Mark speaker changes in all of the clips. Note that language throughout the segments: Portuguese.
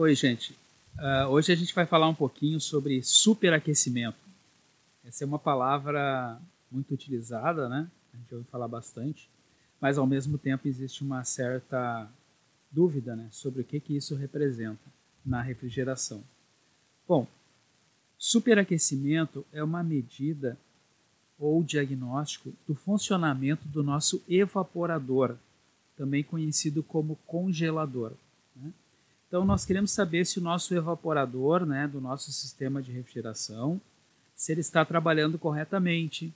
Speaker 1: Oi, gente. Uh, hoje a gente vai falar um pouquinho sobre superaquecimento. Essa é uma palavra muito utilizada, né? A gente ouve falar bastante, mas ao mesmo tempo existe uma certa dúvida né, sobre o que, que isso representa na refrigeração. Bom, superaquecimento é uma medida ou diagnóstico do funcionamento do nosso evaporador, também conhecido como congelador. Então, nós queremos saber se o nosso evaporador, né, do nosso sistema de refrigeração, se ele está trabalhando corretamente,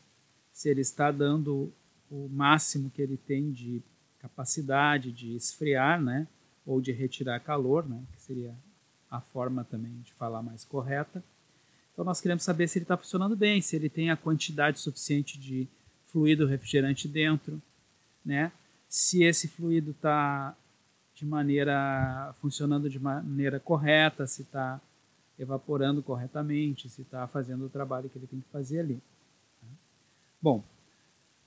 Speaker 1: se ele está dando o máximo que ele tem de capacidade de esfriar, né, ou de retirar calor, né, que seria a forma também de falar mais correta. Então nós queremos saber se ele está funcionando bem, se ele tem a quantidade suficiente de fluido refrigerante dentro, né? Se esse fluido está de maneira funcionando de maneira correta, se está evaporando corretamente, se está fazendo o trabalho que ele tem que fazer ali. Bom,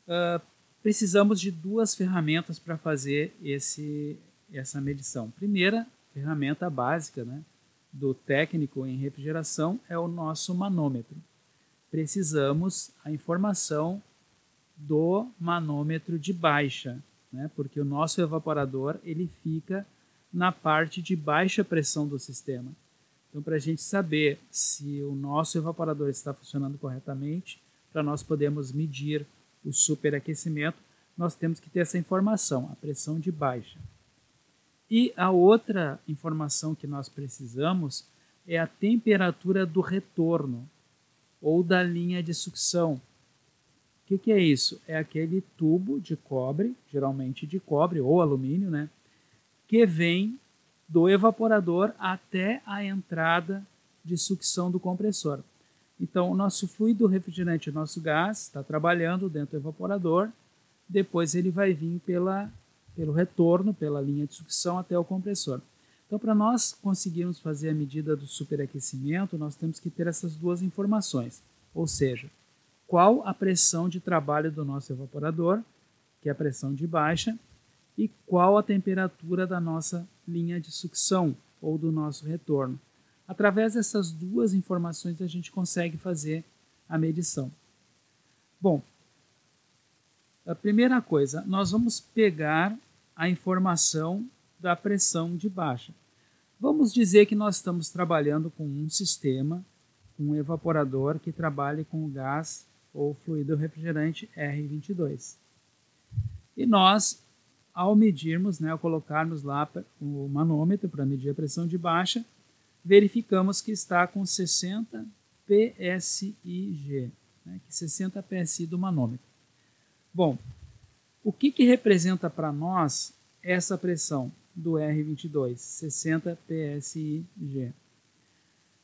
Speaker 1: uh, precisamos de duas ferramentas para fazer esse, essa medição. Primeira ferramenta básica né, do técnico em refrigeração é o nosso manômetro. Precisamos a informação do manômetro de baixa, né, porque o nosso evaporador ele fica na parte de baixa pressão do sistema. Então, para a gente saber se o nosso evaporador está funcionando corretamente, para nós podermos medir o superaquecimento, nós temos que ter essa informação, a pressão de baixa. E a outra informação que nós precisamos é a temperatura do retorno ou da linha de sucção. O que, que, é isso? É aquele tubo de cobre, geralmente de cobre ou alumínio, né, que vem do evaporador até a entrada de sucção do compressor. Então, o nosso fluido refrigerante, o nosso gás, está trabalhando dentro do evaporador, depois ele vai vir pela, pelo retorno, pela linha de sucção até o compressor. Então, para nós conseguirmos fazer a medida do superaquecimento, nós temos que ter essas duas informações, ou seja, qual a pressão de trabalho do nosso evaporador, que é a pressão de baixa, e qual a temperatura da nossa linha de sucção ou do nosso retorno. Através dessas duas informações a gente consegue fazer a medição. Bom, a primeira coisa, nós vamos pegar a informação da pressão de baixa. Vamos dizer que nós estamos trabalhando com um sistema, um evaporador que trabalhe com o gás ou fluido refrigerante R22. E nós, ao medirmos, né, ao colocarmos lá o manômetro para medir a pressão de baixa, verificamos que está com 60 PSIG, né, 60 PSI do manômetro. Bom, o que, que representa para nós essa pressão do R22, 60 PSIG?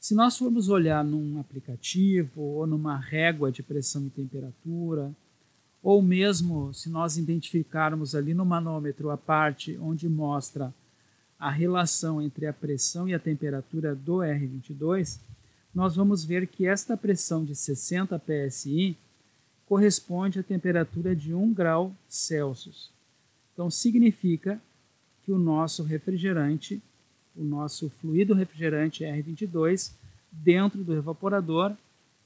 Speaker 1: Se nós formos olhar num aplicativo ou numa régua de pressão e temperatura, ou mesmo se nós identificarmos ali no manômetro a parte onde mostra a relação entre a pressão e a temperatura do R22, nós vamos ver que esta pressão de 60 psi corresponde à temperatura de 1 grau Celsius. Então significa que o nosso refrigerante, o nosso fluido refrigerante R22, dentro do evaporador,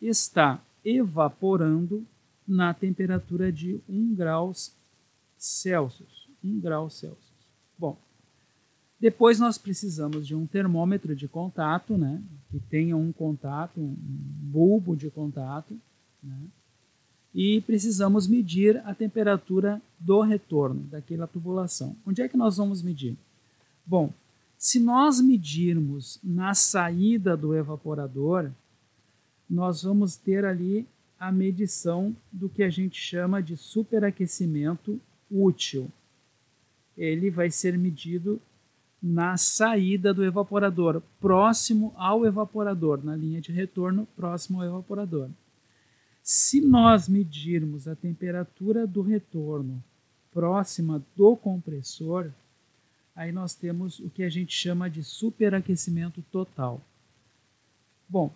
Speaker 1: está evaporando na temperatura de 1 grau Celsius. 1 grau Celsius. Bom, depois nós precisamos de um termômetro de contato, né, que tenha um contato, um bulbo de contato, né, e precisamos medir a temperatura do retorno daquela tubulação. Onde é que nós vamos medir? Bom, se nós medirmos na saída do evaporador, nós vamos ter ali a medição do que a gente chama de superaquecimento útil. Ele vai ser medido na saída do evaporador, próximo ao evaporador, na linha de retorno, próximo ao evaporador. Se nós medirmos a temperatura do retorno próxima do compressor, aí nós temos o que a gente chama de superaquecimento total. Bom,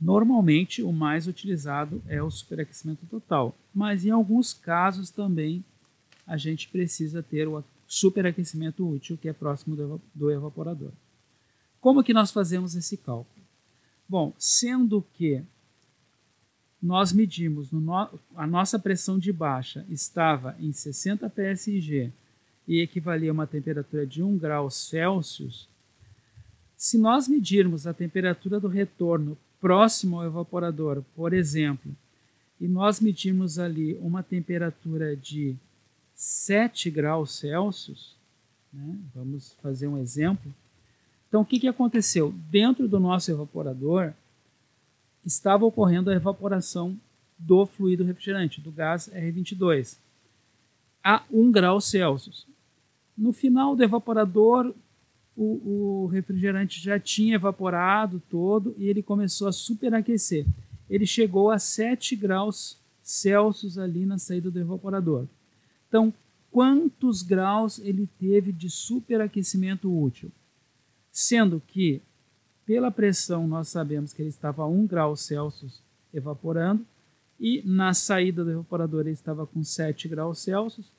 Speaker 1: normalmente o mais utilizado é o superaquecimento total, mas em alguns casos também a gente precisa ter o superaquecimento útil, que é próximo do, evaporador. Como que nós fazemos esse cálculo? Bom, sendo que nós medimos, no, a nossa pressão de baixa estava em 60 psig e equivalia a uma temperatura de 1 grau Celsius, se nós medirmos a temperatura do retorno próximo ao evaporador, por exemplo, e nós medirmos ali uma temperatura de 7 graus Celsius, né? vamos fazer um exemplo. Então, o que, que aconteceu? Dentro do nosso evaporador estava ocorrendo a evaporação do fluido refrigerante, do gás R22, a 1 grau Celsius. No final do evaporador, o, o refrigerante já tinha evaporado todo e ele começou a superaquecer. Ele chegou a 7 graus Celsius ali na saída do evaporador. Então, quantos graus ele teve de superaquecimento útil? Sendo que, pela pressão, nós sabemos que ele estava a 1 grau Celsius evaporando e na saída do evaporador ele estava com 7 graus Celsius.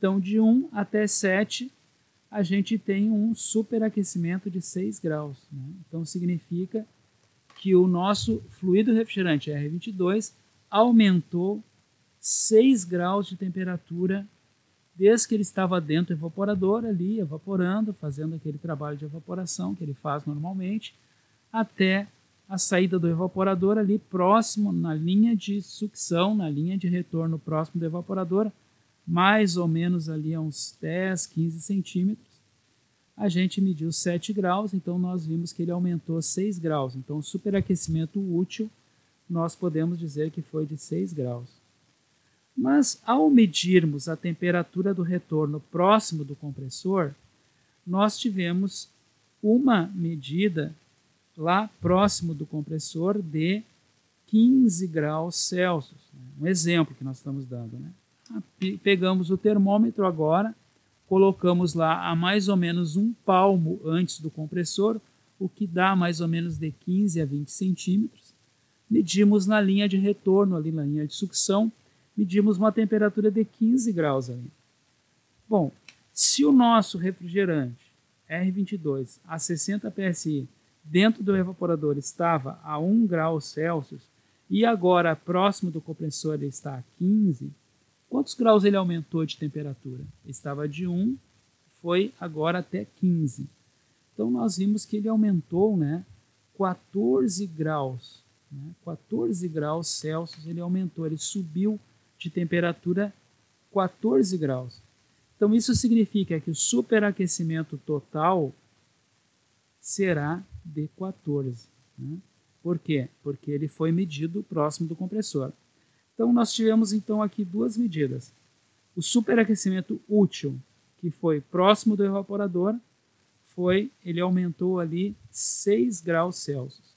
Speaker 1: Então, de 1 até 7 a gente tem um superaquecimento de 6 graus. Né? Então significa que o nosso fluido refrigerante R22 aumentou 6 graus de temperatura desde que ele estava dentro do evaporador ali, evaporando, fazendo aquele trabalho de evaporação que ele faz normalmente, até a saída do evaporador ali próximo na linha de sucção, na linha de retorno próximo do evaporador, mais ou menos ali a uns 10, 15 centímetros, a gente mediu 7 graus, então nós vimos que ele aumentou 6 graus. Então, o superaquecimento útil, nós podemos dizer que foi de 6 graus. Mas, ao medirmos a temperatura do retorno próximo do compressor, nós tivemos uma medida lá próximo do compressor de 15 graus Celsius. Um exemplo que nós estamos dando. Né? Pegamos o termômetro agora, colocamos lá a mais ou menos um palmo antes do compressor, o que dá mais ou menos de 15 a 20 centímetros. Medimos na linha de retorno, ali na linha de sucção, medimos uma temperatura de 15 graus ali. Bom, se o nosso refrigerante R22 a 60 psi dentro do evaporador estava a 1 grau Celsius e agora próximo do compressor está a 15, Quantos graus ele aumentou de temperatura? Estava de 1, foi agora até 15. Então nós vimos que ele aumentou né, 14 graus. Né, 14 graus Celsius ele aumentou, ele subiu de temperatura 14 graus. Então isso significa que o superaquecimento total será de 14. Né? Por quê? Porque ele foi medido próximo do compressor. Então nós tivemos então aqui duas medidas. O superaquecimento útil, que foi próximo do evaporador, foi ele aumentou ali 6 graus Celsius.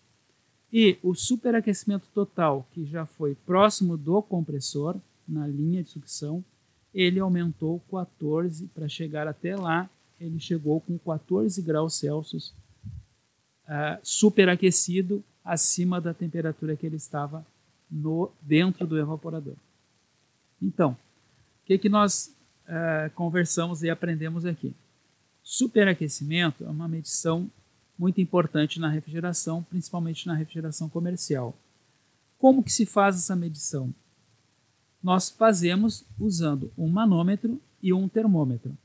Speaker 1: E o superaquecimento total, que já foi próximo do compressor, na linha de sucção, ele aumentou 14 para chegar até lá, ele chegou com 14 graus Celsius uh, superaquecido acima da temperatura que ele estava no, dentro do evaporador. Então, o que, que nós uh, conversamos e aprendemos aqui? Superaquecimento é uma medição muito importante na refrigeração, principalmente na refrigeração comercial. Como que se faz essa medição? Nós fazemos usando um manômetro e um termômetro.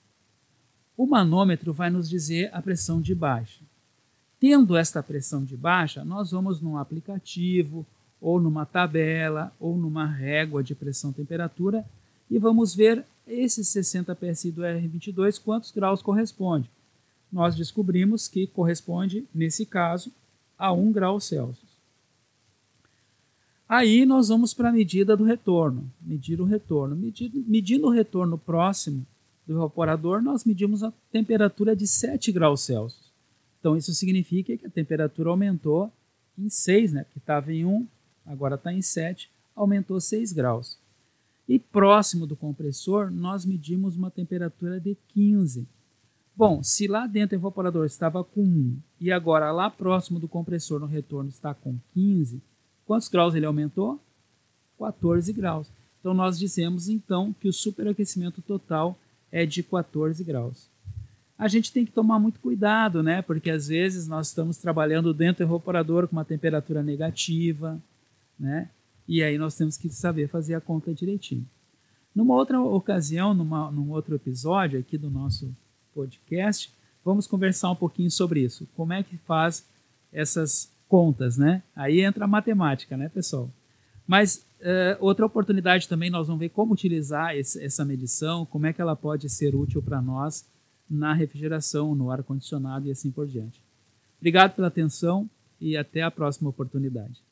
Speaker 1: O manômetro vai nos dizer a pressão de baixa. Tendo esta pressão de baixa, nós vamos num aplicativo ou numa tabela, ou numa régua de pressão-temperatura, e vamos ver esses 60 PSI do R22, quantos graus corresponde. Nós descobrimos que corresponde, nesse caso, a 1 grau Celsius. Aí nós vamos para a medida do retorno, medir o retorno. Medindo, medindo o retorno próximo do evaporador, nós medimos a temperatura de 7 graus Celsius. Então isso significa que a temperatura aumentou em 6, né? que estava em 1, agora está em 7, aumentou 6 graus. E próximo do compressor, nós medimos uma temperatura de 15. Bom, se lá dentro o evaporador estava com 1 e agora lá próximo do compressor no retorno está com 15, quantos graus ele aumentou? 14 graus. Então nós dizemos então que o superaquecimento total é de 14 graus. a gente tem que tomar muito cuidado, né? Porque às vezes nós estamos trabalhando dentro do evaporador com uma temperatura negativa, né? E aí nós temos que saber fazer a conta direitinho. Numa outra ocasião, numa, num outro episódio aqui do nosso podcast, vamos conversar um pouquinho sobre isso. Como é que faz essas contas, né? Aí entra a matemática, né, pessoal? Mas uh, outra oportunidade também, nós vamos ver como utilizar esse, essa medição, como é que ela pode ser útil para nós na refrigeração, no ar-condicionado e assim por diante. Obrigado pela atenção e até a próxima oportunidade.